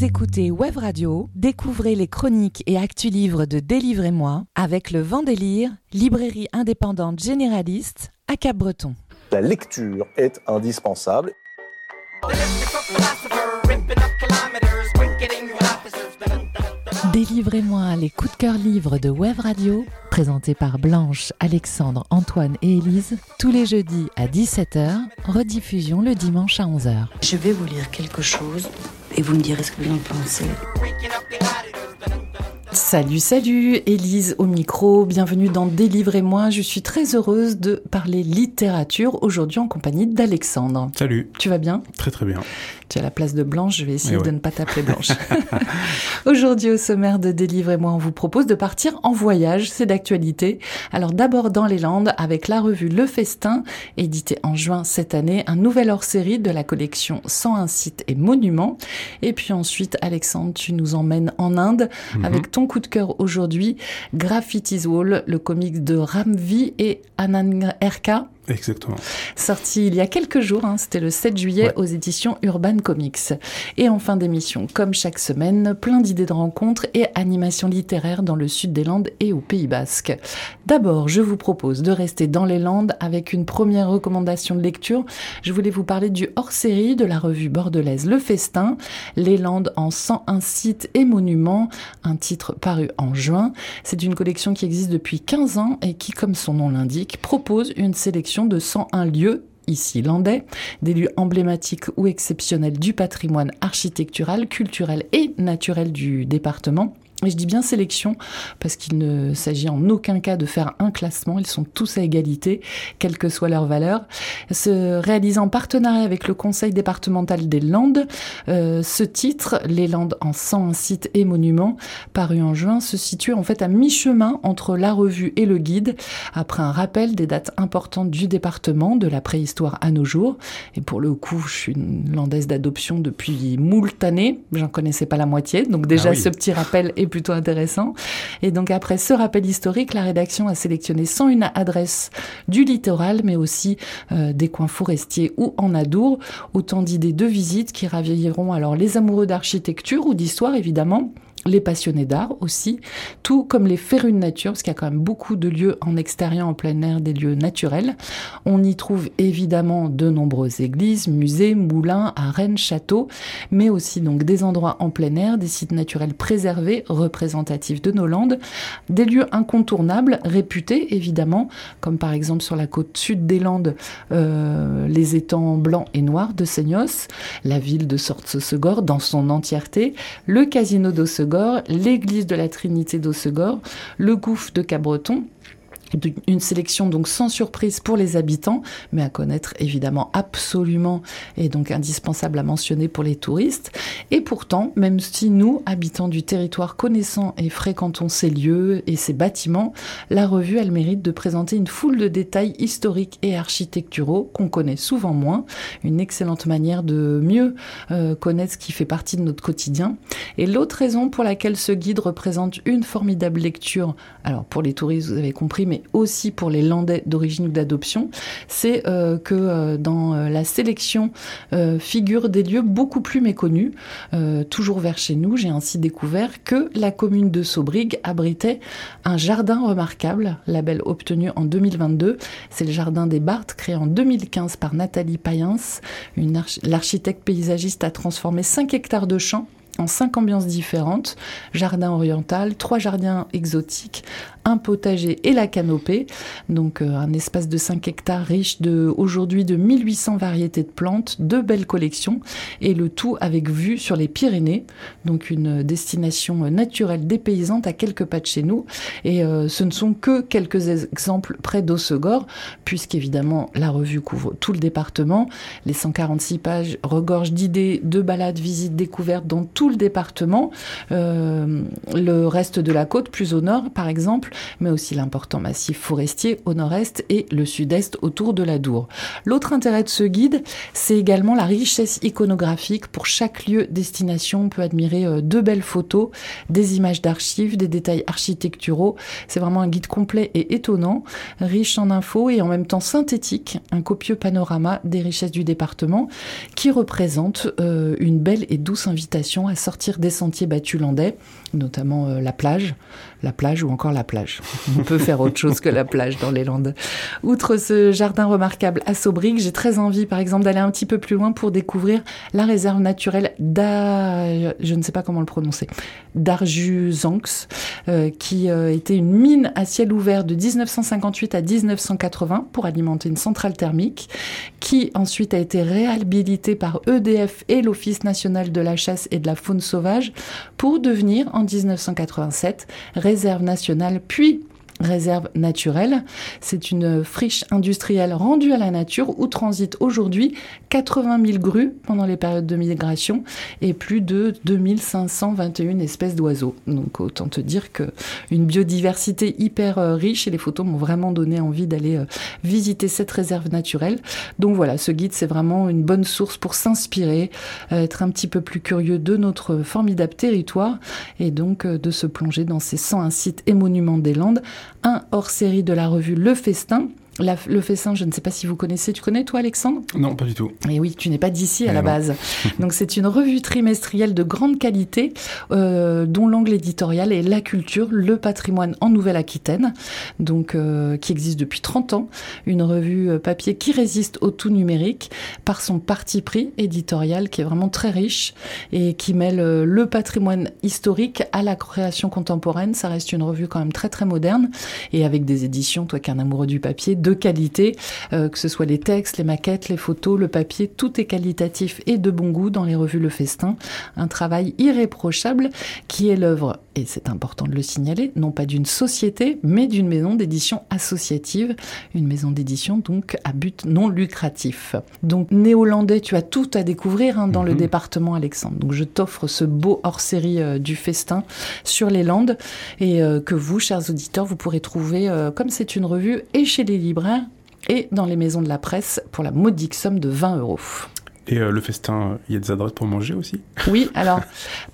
Vous écoutez Web Radio, découvrez les chroniques et actus livres de Délivrez-moi avec le Vendélire, librairie indépendante généraliste à Cap-Breton. La lecture est indispensable. Délivrez-moi les coups de cœur livres de Web Radio, présentés par Blanche, Alexandre, Antoine et Élise, tous les jeudis à 17h, rediffusion le dimanche à 11h. Je vais vous lire quelque chose et vous me direz ce que vous en pensez. Salut, salut, Élise au micro, bienvenue dans Délivrez-moi. Je suis très heureuse de parler littérature aujourd'hui en compagnie d'Alexandre. Salut. Tu vas bien? Très très bien. Tu as la place de Blanche, je vais essayer Eh ouais. de ne pas t'appeler Blanche. Aujourd'hui au sommaire de Délivrez-moi, on vous propose de partir en voyage, c'est d'actualité. Alors d'abord dans les Landes avec la revue Le Festin, édité en juin cette année, un nouvel hors-série de la collection 101 sites et monuments. Et puis ensuite, Alexandre, tu nous emmènes en Inde Mhm. avec ton coup de cœur aujourd'hui, Graffiti's Wall, le comics de Ramvi et Anand RK. Exactement. Sorti il y a quelques jours, hein, c'était le 7 juillet Ouais. aux éditions Urban Comics. Et en fin d'émission, comme chaque semaine, plein d'idées de rencontres et animations littéraires dans le sud des Landes et au Pays Basque. D'abord, je vous propose de rester dans les Landes avec une première recommandation de lecture. Je voulais vous parler du hors-série de la revue bordelaise Le Festin, Les Landes en 101 sites et monuments, un titre paru en juin. C'est une collection qui existe depuis 15 ans et qui, comme son nom l'indique, propose une sélection de 101 lieux ici landais, des lieux emblématiques ou exceptionnels du patrimoine architectural, culturel et naturel du département. Et je dis bien sélection parce qu'il ne s'agit en aucun cas de faire un classement, ils sont tous à égalité, quelle que soit leur valeur. Se réalise en partenariat avec le Conseil départemental des Landes, euh, ce titre, Les Landes en 101 sites et monuments, paru en juin, se situe en fait à mi-chemin entre la revue et le guide, après un rappel des dates importantes du département, de la préhistoire à nos jours. Et pour le coup, je suis une landaise d'adoption depuis moult années, j'en connaissais pas la moitié, donc déjà Ah oui. ce petit rappel est plutôt intéressant. Et donc après ce rappel historique, la rédaction a sélectionné 101 adresses du littoral, mais aussi euh, des coins forestiers ou en adour, autant d'idées de visites qui raviront alors les amoureux d'architecture ou d'histoire évidemment, les passionnés d'art aussi, tout comme les férus de nature, parce qu'il y a quand même beaucoup de lieux en extérieur, en plein air, des lieux naturels. On y trouve évidemment de nombreuses églises, musées, moulins, arènes, châteaux, mais aussi donc des endroits en plein air, des sites naturels préservés, représentatifs de nos landes, des lieux incontournables, réputés évidemment, comme par exemple sur la côte sud des Landes, euh, les étangs blancs et noirs de Seignos, la ville de Sortse-Segor dans son entièreté, le casino d'Ossegor, l'église de la Trinité d'Ossegor, le gouffre de Cabreton, une sélection donc sans surprise pour les habitants, mais à connaître évidemment absolument et donc indispensable à mentionner pour les touristes. Et pourtant, même si nous, habitants du territoire, connaissant et fréquentons ces lieux et ces bâtiments, la revue, elle mérite de présenter une foule de détails historiques et architecturaux qu'on connaît souvent moins. Une excellente manière de mieux euh, connaître ce qui fait partie de notre quotidien. Et l'autre raison pour laquelle ce guide représente une formidable lecture, alors pour les touristes, vous avez compris, mais aussi pour les Landais d'origine ou d'adoption, c'est euh, que euh, dans euh, la sélection figurent des lieux beaucoup plus méconnus. Toujours vers chez nous, j'ai ainsi découvert que la commune de Saubrigue abritait un jardin remarquable, label obtenu en 2022. C'est le jardin des Barthes, créé en 2015 par Nathalie Payens. L'architecte paysagiste a transformé 5 hectares de champs cinq ambiances différentes, jardin oriental, trois jardins exotiques, un potager et la canopée, donc euh, un espace de 5 hectares riche de aujourd'hui de 1800 variétés de plantes, de belles collections et le tout avec vue sur les Pyrénées, donc une destination naturelle dépaysante à quelques pas de chez nous. Et euh, ce ne sont que quelques exemples près d'Ossegor puisqu'évidemment la revue couvre tout le département, les 146 pages regorgent d'idées, de balades, visites, découvertes dans tout le département, euh, le reste de la côte plus au nord par exemple, mais aussi l'important massif forestier au nord-est et le sud-est autour de la Dour. L'autre intérêt de ce guide, c'est également la richesse iconographique. Pour chaque lieu destination, on peut admirer euh, de belles photos, des images d'archives, des détails architecturaux. C'est vraiment un guide complet et étonnant, riche en infos et en même temps synthétique, un copieux panorama des richesses du département qui représente euh, une belle et douce invitation à sortir des sentiers battus landais, notamment euh, la plage, la plage ou encore la plage. On peut faire autre chose que la plage dans les Landes. Outre ce jardin remarquable à Saubrique, j'ai très envie, par exemple, d'aller un petit peu plus loin pour découvrir la réserve naturelle d'A, je ne sais pas comment le prononcer, d'Arjuzanx, euh, qui euh, était une mine à ciel ouvert de 1958 à 1980 pour alimenter une centrale thermique, qui ensuite a été réhabilitée par EDF et l'Office national de la chasse et de la faune sauvage pour devenir en 1987 réserve nationale puis réserve naturelle. C'est une friche industrielle rendue à la nature où transitent aujourd'hui 80 000 grues pendant les périodes de migration et plus de 2521 espèces d'oiseaux. Donc autant te dire que une biodiversité hyper euh, riche et les photos m'ont vraiment donné envie d'aller euh, visiter cette réserve naturelle. Donc voilà, ce guide c'est vraiment une bonne source pour s'inspirer, euh, être un petit peu plus curieux de notre formidable territoire et donc de se plonger dans ces 101 sites et monuments des Landes un hors-série de la revue Le Festin le Fessin, je ne sais pas si vous connaissez. Tu connais, toi, Alexandre? Non, pas du tout. Et oui, tu n'es pas d'ici à la base. Donc, c'est une revue trimestrielle de grande qualité, euh, dont l'angle éditorial est la culture, le patrimoine en Nouvelle-Aquitaine, donc euh, qui existe depuis 30 ans. Une revue euh, papier qui résiste au tout numérique par son parti pris éditorial qui est vraiment très riche et qui mêle le patrimoine historique à la création contemporaine. Ça reste une revue quand même très très moderne et avec des éditions, toi qui es un amoureux du papier, de qualité, euh, que ce soit les textes, les maquettes, les photos, le papier, tout est qualitatif et de bon goût dans les revues Le Festin. Un travail irréprochable qui est l'œuvre, et c'est important de le signaler, non pas d'une société, mais d'une maison d'édition associative, une maison d'édition donc à but non lucratif. Donc néolandais, tu as tout à découvrir hein, dans le mhm. département Alexandre. Donc je t'offre ce beau hors-série euh, du Festin sur les Landes et euh, que vous, chers auditeurs, vous pourrez trouver, comme c'est une revue, et chez les et dans les maisons de la presse pour la modique somme de 20 euros. Et euh, le festin, il y a des adresses pour manger aussi Oui, alors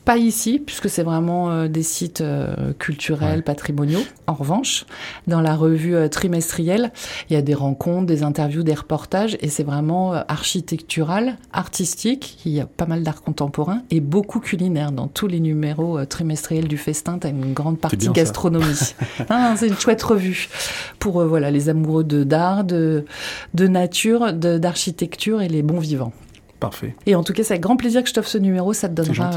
pas ici, puisque c'est vraiment euh, des sites euh, culturels, patrimoniaux. En revanche, dans la revue trimestrielle, il y a des rencontres, des interviews, des reportages, et c'est vraiment architectural, artistique. Il y a pas mal d'art contemporain et beaucoup culinaire. Dans tous les numéros trimestriels du festin, tu as une grande partie gastronomie. Ah, c'est une chouette revue pour voilà les amoureux de d'art, de, de nature, d'architecture et les bons vivants. Parfait. Et en tout cas, c'est avec grand plaisir que je t'offre ce numéro. Ça te donnera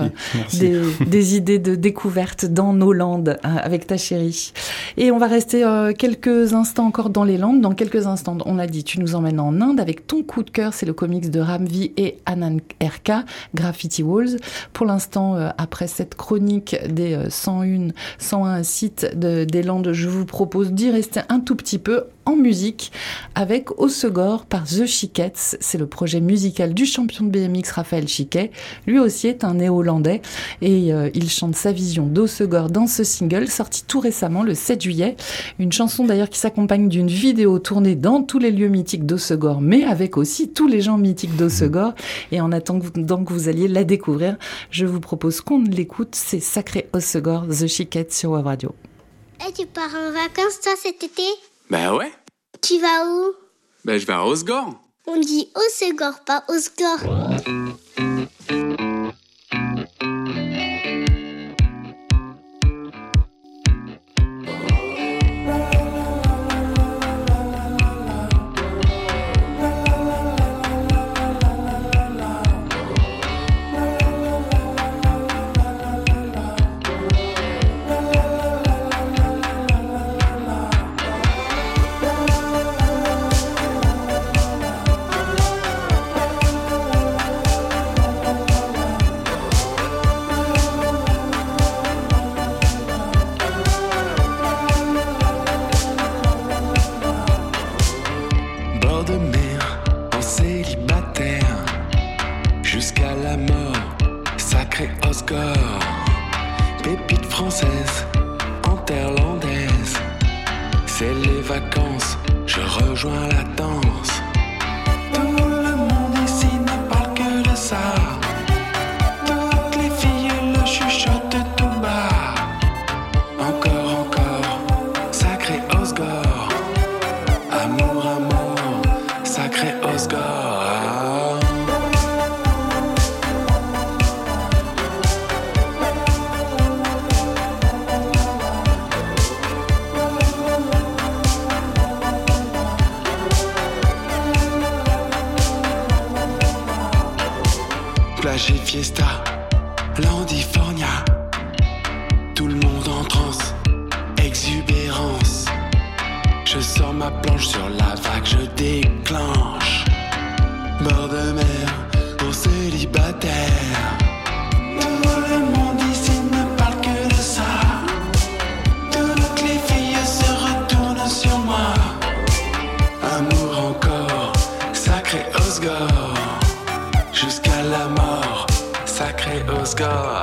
des, des, idées de découverte dans nos Landes hein, avec ta chérie. Et on va rester euh, quelques instants encore dans les Landes. Dans quelques instants, on a dit, tu nous emmènes en Inde avec ton coup de cœur. C'est le comics de Ramvi et Anan RK, Graffiti Walls. Pour l'instant, euh, après cette chronique des 101, euh, 101 sites de, des Landes, je vous propose d'y rester un tout petit peu en musique avec Osegor par The Chiquettes. C'est le projet musical du champion de BMX Raphaël Chiquet. Lui aussi est un néo-hollandais et euh, il chante sa vision d'Osegor dans ce single sorti tout récemment le 7 juillet. Une chanson d'ailleurs qui s'accompagne d'une vidéo tournée dans tous les lieux mythiques d'Osegor mais avec aussi tous les gens mythiques d'Osegor. Et en attendant que vous alliez la découvrir, je vous propose qu'on l'écoute. C'est Sacré Osegor, The Chiquette sur Web Radio. Et tu pars en vacances toi cet été? Bah ouais. Tu vas où? Bah je vais à Osgore. On dit Osegor, pas Osgore. Plage et fiesta, Landifornia. Tout le monde en transe, exubérance. Je sors ma planche sur la vague, je déclenche. Bord de mer sacré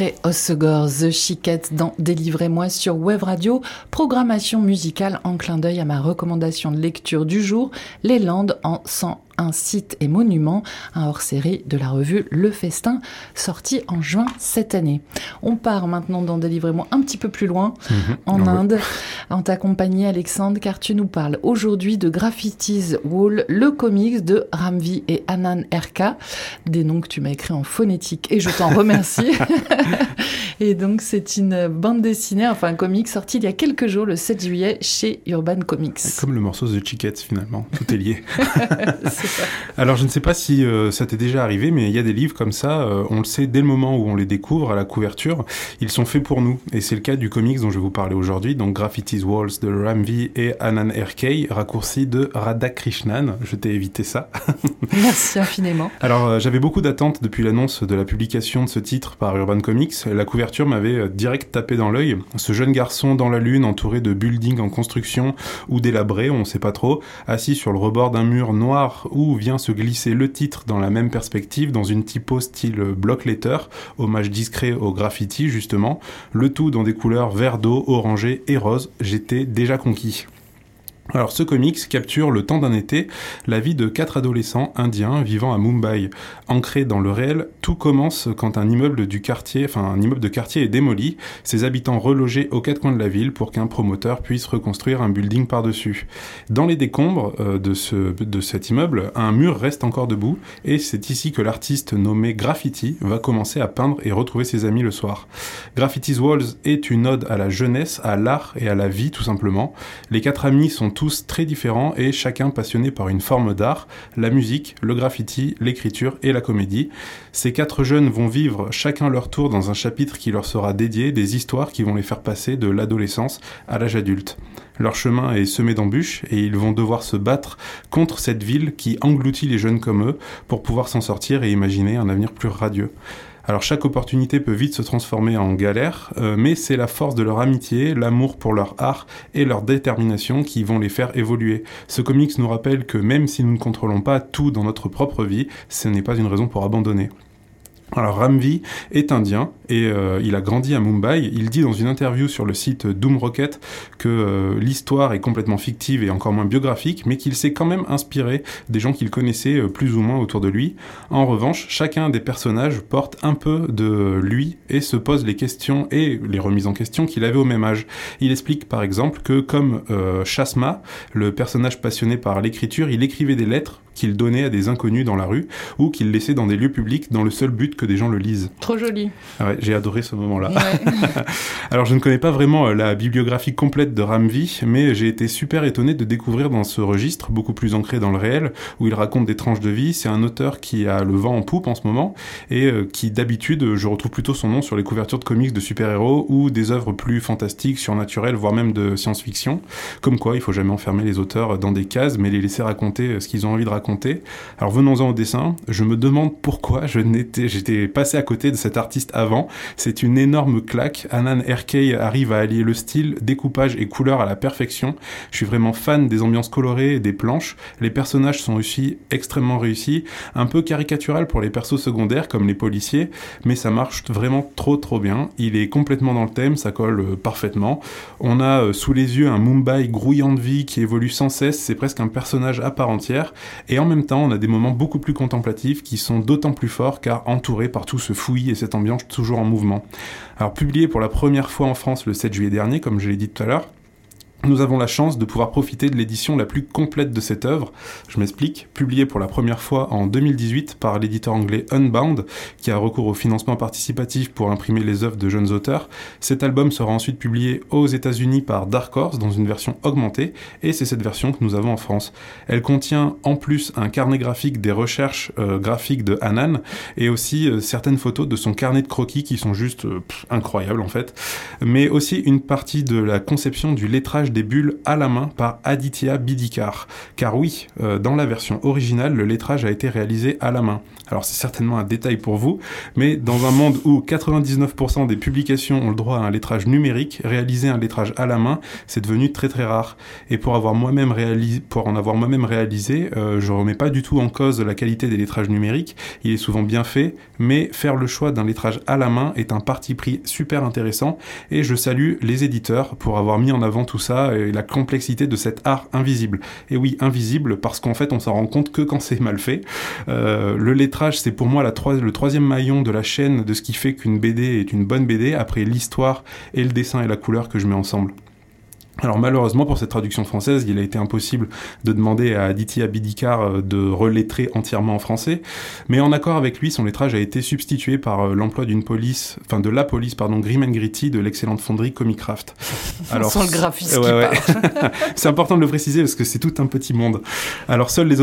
Sacré Osegor, The Chiquette dans Délivrez-moi sur Web Radio, programmation musicale en clin d'œil à ma recommandation de lecture du jour, Les Landes en 101 sites et monuments, un hors-série de la revue Le Festin, sorti en juin cette année. On part maintenant dans Délivrez-moi un petit peu plus loin, en Ouais. Inde, en ta compagnie Alexandre, car tu nous parles aujourd'hui de Graffitis Wall, le comics de Ramvi et Anan Erka, des noms que tu m'as écrits en phonétique et je t'en remercie. et donc c'est une bande dessinée, enfin un comic sorti il y a quelques jours, le 7 juillet, chez Urban Comics. Comme le morceau The Chiquette finalement, tout est lié. C'est. Alors je ne sais pas si euh, ça t'est déjà arrivé, mais il y a des livres comme ça, euh, on le sait dès le moment où on les découvre à la couverture, ils sont faits pour nous. Et c'est le cas du comics dont je vais vous parler aujourd'hui, donc Graffiti's Walls de Ramvi et Anand RK, raccourci de Radhakrishnan. Je t'ai évité ça. Merci infiniment. Alors, euh, j'avais beaucoup d'attentes depuis l'annonce de la publication de ce titre par Urban Comics. La couverture m'avait direct tapé dans l'œil. Ce jeune garçon dans la lune, entouré de buildings en construction ou délabrés, on sait pas trop, assis sur le rebord d'un mur noir où vient se glisser le titre dans la même perspective, dans une typo style block letter, hommage discret au graffiti justement, le tout dans des couleurs vert d'eau, orangé et rose. J'étais déjà conquis. Alors ce comics capture le temps d'un été la vie de quatre adolescents indiens vivant à Mumbai. Ancré dans le réel, tout commence quand un immeuble du quartier, enfin un immeuble de quartier est démoli, ses habitants relogés aux quatre coins de la ville pour qu'un promoteur puisse reconstruire un building par-dessus. Dans les décombres euh, de, ce, de cet immeuble, un mur reste encore debout et c'est ici que l'artiste nommé Graffiti va commencer à peindre et retrouver ses amis le soir. Graffiti's Walls est une ode à la jeunesse, à l'art et à la vie tout simplement. Les quatre amis sont tous très différents et chacun passionné par une forme d'art, la musique, le graffiti, l'écriture et la comédie. Ces quatre jeunes vont vivre chacun leur tour dans un chapitre qui leur sera dédié, des histoires qui vont les faire passer de l'adolescence à l'âge adulte. Leur chemin est semé d'embûches et ils vont devoir se battre contre cette ville qui engloutit les jeunes comme eux pour pouvoir s'en sortir et imaginer un avenir plus radieux. Alors chaque opportunité peut vite se transformer en galère, euh, mais c'est la force de leur amitié, l'amour pour leur art et leur détermination qui vont les faire évoluer. Ce comics nous rappelle que même si nous ne contrôlons pas tout dans notre propre vie, ce n'est pas une raison pour abandonner. Alors Ramvi est indien et euh, il a grandi à Mumbai. Il dit dans une interview sur le site Doom Rocket que euh, l'histoire est complètement fictive et encore moins biographique, mais qu'il s'est quand même inspiré des gens qu'il connaissait euh, plus ou moins autour de lui. En revanche, chacun des personnages porte un peu de lui et se pose les questions et les remises en question qu'il avait au même âge. Il explique par exemple que comme Chasma, le personnage passionné par l'écriture, il écrivait des lettres qu'il donnait à des inconnus dans la rue ou qu'il laissait dans des lieux publics dans le seul but que des gens le lisent. Trop joli. Ah ouais, j'ai adoré ce moment-là. Alors je ne connais pas vraiment euh, la bibliographie complète de Ramvi, mais j'ai été super étonné de découvrir dans ce registre, beaucoup plus ancré dans le réel, où il raconte des tranches de vie. C'est un auteur qui a le vent en poupe en ce moment et euh, qui d'habitude, je retrouve plutôt son nom sur les couvertures de comics de super-héros ou des œuvres plus fantastiques, surnaturelles, voire même de science-fiction. Comme quoi, il faut jamais enfermer les auteurs dans des cases, mais les laisser raconter euh, ce qu'ils ont envie de raconter alors venons-en au dessin. Je me demande pourquoi je n'étais, j'étais passé à côté de cet artiste avant. C'est une énorme claque. Anan Erkei arrive à allier le style, découpage et couleur à la perfection. Je suis vraiment fan des ambiances colorées et des planches. Les personnages sont aussi extrêmement réussis, un peu caricatural pour les persos secondaires comme les policiers, mais ça marche vraiment trop trop bien. Il est complètement dans le thème, ça colle euh, parfaitement. On a euh, sous les yeux un Mumbai grouillant de vie qui évolue sans cesse, c'est presque un personnage à part entière. Et en même temps, on a des moments beaucoup plus contemplatifs qui sont d'autant plus forts car entourés par tout ce fouillis et cette ambiance toujours en mouvement. Alors publié pour la première fois en France le 7 juillet dernier, comme je l'ai dit tout à l'heure, nous avons la chance de pouvoir profiter de l'édition la plus complète de cette œuvre. Je m'explique, publiée pour la première fois en 2018 par l'éditeur anglais Unbound, qui a recours au financement participatif pour imprimer les œuvres de jeunes auteurs. Cet album sera ensuite publié aux États-Unis par Dark Horse dans une version augmentée, et c'est cette version que nous avons en France. Elle contient en plus un carnet graphique des recherches euh, graphiques de Hanan, et aussi euh, certaines photos de son carnet de croquis qui sont juste euh, incroyables en fait, mais aussi une partie de la conception du lettrage des bulles à la main par Aditya Bidikar. Car oui, euh, dans la version originale, le lettrage a été réalisé à la main. Alors c'est certainement un détail pour vous, mais dans un monde où 99% des publications ont le droit à un lettrage numérique, réaliser un lettrage à la main, c'est devenu très très rare. Et pour en avoir moi-même réalisé, euh, je remets pas du tout en cause la qualité des lettrages numériques. Il est souvent bien fait, mais faire le choix d'un lettrage à la main est un parti pris super intéressant. Et je salue les éditeurs pour avoir mis en avant tout ça et la complexité de cet art invisible. Et oui, invisible parce qu'en fait on s'en rend compte que quand c'est mal fait. Euh, le lettrage c'est pour moi le troisième maillon de la chaîne de ce qui fait qu'une BD est une bonne BD, après l'histoire et le dessin et la couleur que je mets ensemble. Alors malheureusement pour cette traduction française, il a été impossible de demander à Aditya Bidikar euh, de relettrer entièrement en français, mais en accord avec lui, son lettrage a été substitué par euh, l'emploi d'une police, enfin de la police pardon, Grim Gritty de l'excellente fonderie Comicraft. Alors sans le graphisme. Ouais, ouais. c'est important de le préciser parce que c'est tout un petit monde. Alors seuls les,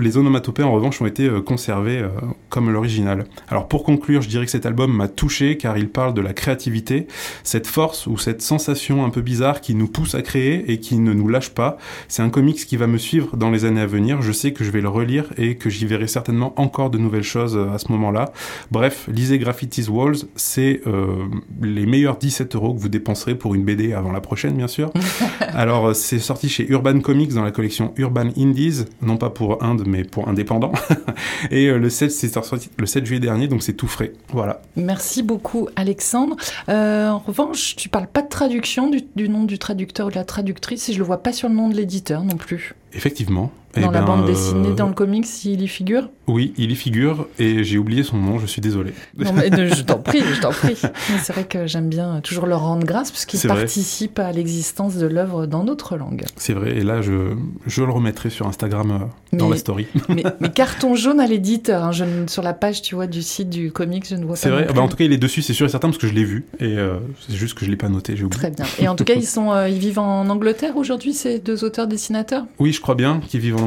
les onomatopées en revanche ont été euh, conservés comme l'original. Alors pour conclure, je dirais que cet album m'a touché car il parle de la créativité, cette force ou cette sensation un peu bizarre qui nous pousse à créer et qui ne nous lâche pas. C'est un comics qui va me suivre dans les années à venir. Je sais que je vais le relire et que j'y verrai certainement encore de nouvelles choses euh, à ce moment-là. Bref, lisez Graffiti's Walls, c'est euh, les meilleurs 17 euros que vous dépenserez pour une BD avant la prochaine, bien sûr. Alors, euh, c'est sorti chez Urban Comics dans la collection Urban Indies, non pas pour Inde, mais pour indépendant. et le 7, c'est sorti le 7 juillet dernier, donc c'est tout frais. Voilà. Merci beaucoup, Alexandre. en revanche, tu parles pas de traduction du, du nom du traducteur la traductrice et je le vois pas sur le nom de l'éditeur non plus. Effectivement. Eh Dans la ben, bande euh, dessinée, dans le comics, il y figure? Oui, il y figure et j'ai oublié son nom, je suis désolé. Non, mais ne- je t'en prie, je t'en prie. C'est vrai que j'aime bien toujours leur rendre grâce puisqu'ils C'est vrai. participent à l'existence de l'œuvre dans notre langue. C'est vrai, et là je, je le remettrai sur Instagram euh, dans Mais- la story. Mais, mais carton jaune à l'éditeur, hein, ne- sur la page, tu vois, du site du comics, je ne vois pas. C'est vrai, bah, en tout cas il est dessus, c'est sûr et certain parce que je l'ai vu et euh, c'est juste que je l'ai pas noté, j'ai oublié. Très bien. Et en tout cas, ils sont, euh, ils vivent en Angleterre aujourd'hui, ces deux auteurs-dessinateurs. Oui, je crois bien qu'ils vivent en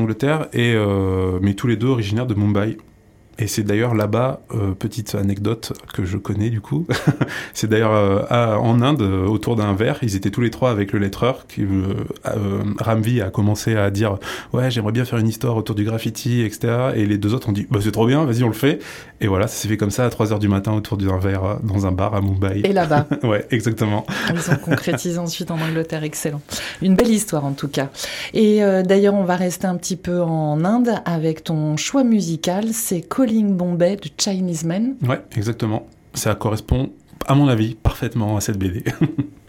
Et, euh, mais tous les deux originaires de Mumbai. Et c'est d'ailleurs là-bas, euh, petite anecdote que je connais du coup, c'est d'ailleurs euh, en Inde, euh, autour d'un verre, ils étaient tous les trois avec le lettreur, qui, euh, Ramvi a commencé à dire « Ouais, j'aimerais bien faire une histoire autour du graffiti, etc. » Et les deux autres ont dit « Bah c'est trop bien, vas-y on le fait !» Et voilà, ça s'est fait comme ça à 3h du matin autour d'un verre dans un bar à Mumbai. Et là-bas, Ouais, exactement. ils ont concrétisé ensuite en Angleterre. Excellent. Une belle histoire en tout cas. Et d'ailleurs, on va rester un petit peu en Inde avec ton choix musical. C'est Calling Bombay de Chinese Men. Ouais, exactement. Ça correspond, à mon avis, parfaitement à cette BD.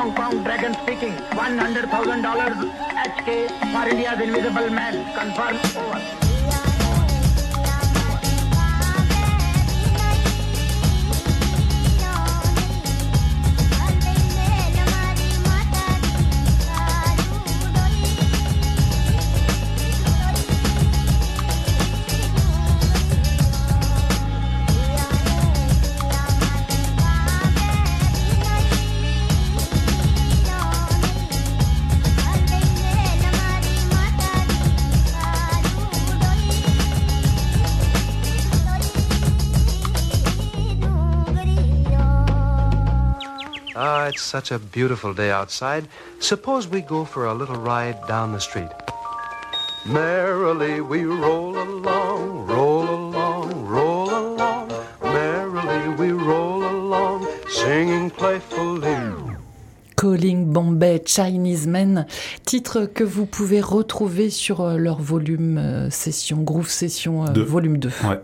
Hong Kong Dragon speaking. $100,000 HK for India's invisible man. Confirm over. Ah, it's such a beautiful day outside. Suppose we go for a little ride down the street. Merrily we roll along, roll along, roll along. Merrily we roll along, singing playfully. Calling Bombay Chinese Men, titre que vous pouvez retrouver sur euh, leur volume euh, session, Groove Session euh, Deux. volume 2. Ouais.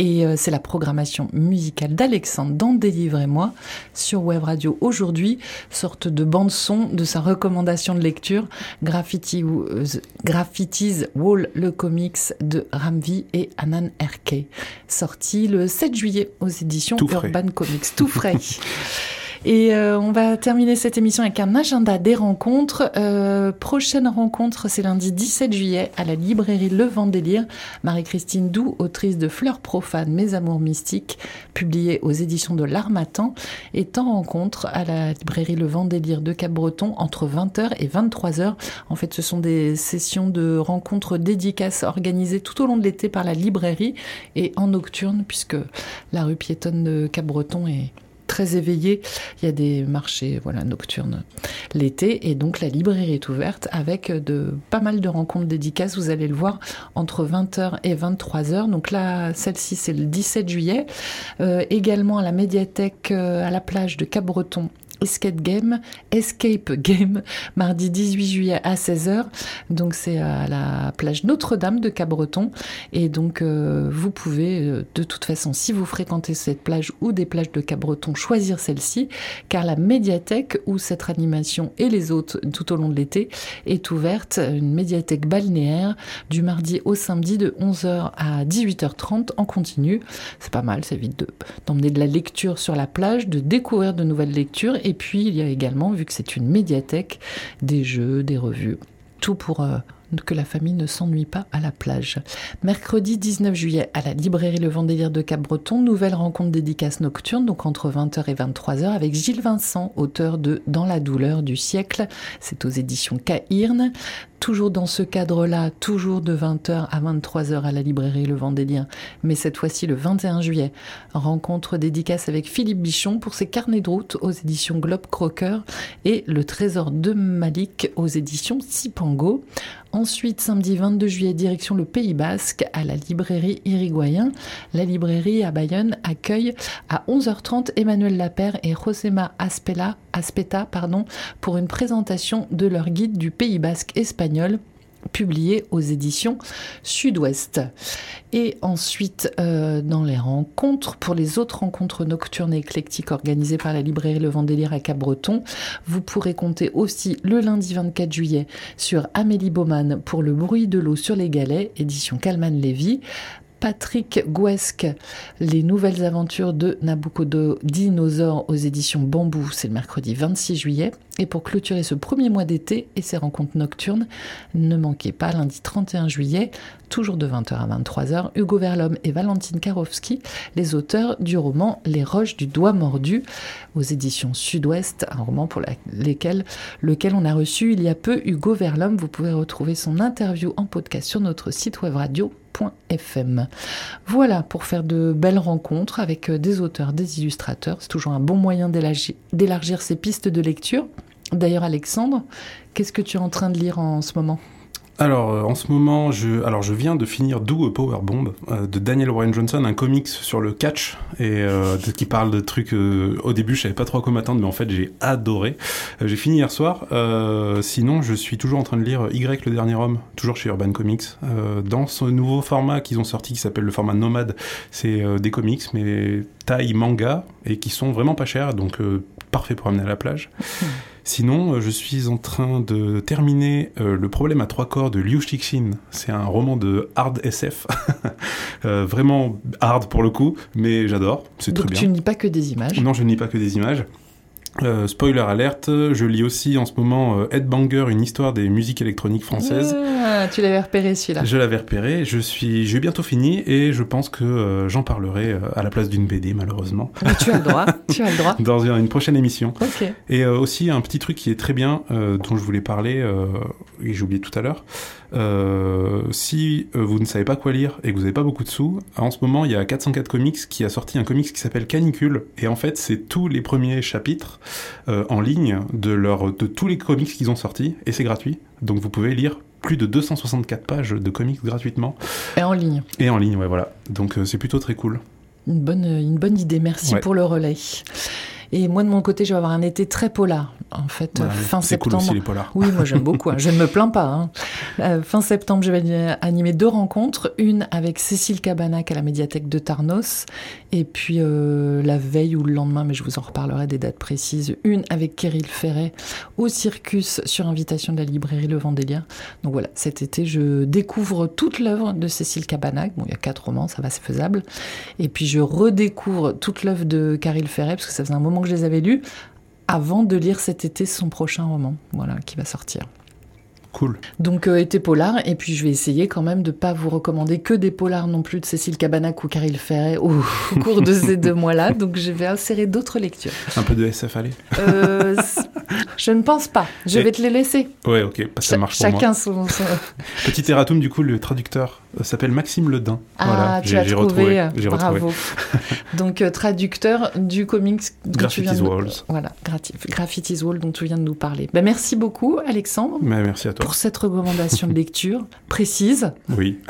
Et euh, c'est la programmation musicale d'Alexandre dans Délivrez-moi sur Web Radio aujourd'hui, sorte de bande-son de sa recommandation de lecture, Graffiti, euh, Graffitis Wall, le comics de Ramvi et Anan RK, sorti le 7 juillet aux éditions. Urban Comics, tout frais. Et euh, on va terminer cette émission avec un agenda des rencontres. Euh, prochaine rencontre, c'est lundi 17 juillet à la librairie Le Vent Délire. Marie-Christine Doux, autrice de Fleurs profanes, Mes amours mystiques, publiée aux éditions de l'Armatan, est en rencontre à la librairie Le Vent Délire de Cap-Breton entre 20h et 23h. En fait, ce sont des sessions de rencontres dédicaces organisées tout au long de l'été par la librairie et en nocturne, puisque la rue piétonne de Cap-Breton est très éveillé. Il y a des marchés voilà, nocturnes l'été et donc la librairie est ouverte avec de, pas mal de rencontres dédicaces. Vous allez le voir entre 20h et 23h. Donc là, celle-ci, c'est le 17 juillet. Euh, également à la médiathèque euh, à la plage de Cap-Breton. Escape Game, Escape Game, mardi 18 juillet à 16h. Donc c'est à la plage Notre-Dame de Cap-Breton. Et donc euh, vous pouvez euh, de toute façon, si vous fréquentez cette plage ou des plages de Cap-Breton, choisir celle-ci, car la médiathèque où cette animation et les autres tout au long de l'été est ouverte, une médiathèque balnéaire du mardi au samedi de 11h à 18h30 en continu. C'est pas mal, ça évite de- d'emmener de la lecture sur la plage, de découvrir de nouvelles lectures. Puis il y a également, vu que c'est une médiathèque, des jeux, des revues, tout pour euh, que la famille ne s'ennuie pas à la plage. Mercredi 19 juillet à la librairie Le Vendélire de Cap-Breton, nouvelle rencontre dédicace nocturne, donc entre 20h et 23h avec Gilles Vincent, auteur de Dans la douleur du siècle. C'est aux éditions Cairn. Toujours dans ce cadre-là, toujours de 20h à 23h à la librairie Le Vendélien, mais cette fois-ci le 21 juillet. Rencontre dédicace avec Philippe Bichon pour ses carnets de route aux éditions Globe Crocker et Le Trésor de Malik aux éditions Sipango. Ensuite, samedi 22 juillet, direction le Pays Basque à la librairie Irigoyen. La librairie à Bayonne accueille à 11h30 Emmanuel Lapère et Josema Aspela, Aspeta pardon, pour une présentation de leur guide du Pays Basque espagnol publié aux éditions Sud-Ouest. Et ensuite, euh, dans les rencontres, pour les autres rencontres nocturnes et éclectiques organisées par la librairie Le Vendélire à Cap-Breton, vous pourrez compter aussi le lundi 24 juillet sur Amélie Baumann pour Le bruit de l'eau sur les galets, édition Calman-Lévy. Patrick Gouesque, Les nouvelles aventures de Nabucodonosor aux éditions Bambou, c'est le mercredi 26 juillet. Et pour clôturer ce premier mois d'été et ses rencontres nocturnes, ne manquez pas lundi 31 juillet, toujours de 20h à 23h, Hugo Verlhomme et Valentine Karowski, les auteurs du roman Les roches du doigt mordu aux éditions Sud-Ouest, un roman pour lesquels, lequel on a reçu il y a peu Hugo Verlhomme. Vous pouvez retrouver son interview en podcast sur notre site web. Voilà pour faire de belles rencontres avec euh, des auteurs, des illustrateurs. C'est toujours un bon moyen d'élargir ses pistes de lecture. D'ailleurs, Alexandre, qu'est-ce que tu es en train de lire en ce moment? Alors, euh, en ce moment, je, alors, je viens de finir Do a Power Bomb euh, de Daniel Warren Johnson, un comics sur le catch et euh, qui parle de trucs. euh, au début, je savais pas trop à quoi m'attendre, mais en fait, j'ai adoré. Euh, j'ai fini hier soir. Sinon, je suis toujours en train de lire Y le dernier homme, toujours chez Urban Comics, dans ce nouveau format qu'ils ont sorti qui s'appelle le format Nomade. C'est des comics, mais taille manga et qui sont vraiment pas chers, donc parfait pour amener à la plage. Sinon, euh, je suis en train de terminer euh, Le problème à trois corps de Liu Cixin. C'est un roman de hard SF. Euh, vraiment hard pour le coup, mais j'adore. C'est très bien. tu ne lis pas que des images. Non, je ne lis pas que des images. Euh, spoiler alerte, je lis aussi en ce moment euh, Headbanger, une histoire des musiques électroniques françaises. Ah, tu l'avais repéré celui-là. Je l'avais repéré, je suis, j'ai bientôt fini et je pense que euh, j'en parlerai euh, à la place d'une BD malheureusement. Mais tu as le droit, tu as le droit. Dans une prochaine émission. Ok. Et euh, aussi un petit truc qui est très bien, euh, dont je voulais parler, euh, et j'ai oublié tout à l'heure. Euh, si euh, vous ne savez pas quoi lire et que vous n'avez pas beaucoup de sous, en ce moment il y a 404 Comics qui a sorti un comics qui s'appelle Canicule. Et en fait c'est tous les premiers chapitres euh, en ligne de, leur, de tous les comics qu'ils ont sortis, et c'est gratuit. Donc vous pouvez lire plus de 264 pages de comics gratuitement. Et en ligne. Et en ligne, ouais, voilà. Donc euh, c'est plutôt très cool. Une bonne, une bonne idée, merci Ouais. pour le relais. Et moi, de mon côté, je vais avoir un été très polar. En fait, euh, fin c'est cool septembre. aussi les polars. Oui, moi j'aime beaucoup. hein. Je ne me plains pas. hein. Euh, fin septembre, je vais animer deux rencontres. Une avec Cécile Cabanac à la médiathèque de Tarnos. Et puis euh, la veille ou le lendemain, mais je vous en reparlerai des dates précises. Une avec Kéril Ferret au Circus sur invitation de la librairie Le Vendélia. Donc voilà, cet été, je découvre toute l'œuvre de Cécile Cabanac. Bon, il y a quatre romans, ça va, c'est faisable. Et puis je redécouvre toute l'œuvre de Caril Ferret, parce que ça faisait un moment que je les avais lus, avant de lire cet été son prochain roman, voilà, qui va sortir. Cool. Donc euh, été polar, et puis je vais essayer quand même de pas vous recommander que des polars non plus de Cécile Cabanac ou Caril Ferret au, au cours de ces deux mois-là, donc je vais insérer d'autres lectures. Un peu de SF, allez. Euh, je ne pense pas, je Et- vais te les laisser. Ouais, ok, ça marche pour moi. Chacun son... son- Petit erratum, du coup, le traducteur s'appelle Maxime Ledin. Ah, voilà, tu j'ai retrouvé. euh, J'ai bravo. retrouvé. Donc euh, traducteur du comics Graffiti's de... Walls. Voilà, Graffiti's Wall dont tu viens de nous parler. Ben, merci beaucoup Alexandre Mais merci à toi. pour cette recommandation de lecture précise. Oui.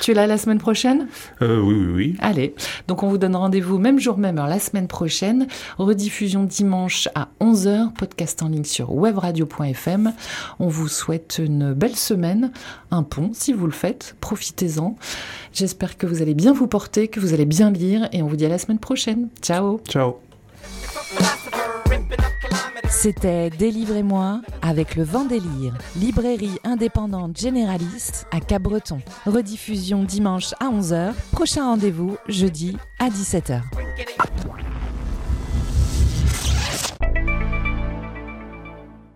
Tu es là la semaine prochaine? Euh, oui, oui, oui. Allez, donc on vous donne rendez-vous même jour, même heure la semaine prochaine. Rediffusion dimanche à 11h, podcast en ligne sur webradio.fm. On vous souhaite une belle semaine, un pont si vous le faites, profitez-en. J'espère que vous allez bien vous porter, que vous allez bien lire et on vous dit à la semaine prochaine. Ciao Ciao. C'était Délivrez-moi avec le vent délire, librairie indépendante généraliste à Cabreton. Rediffusion dimanche à 11h, prochain rendez-vous jeudi à 17h.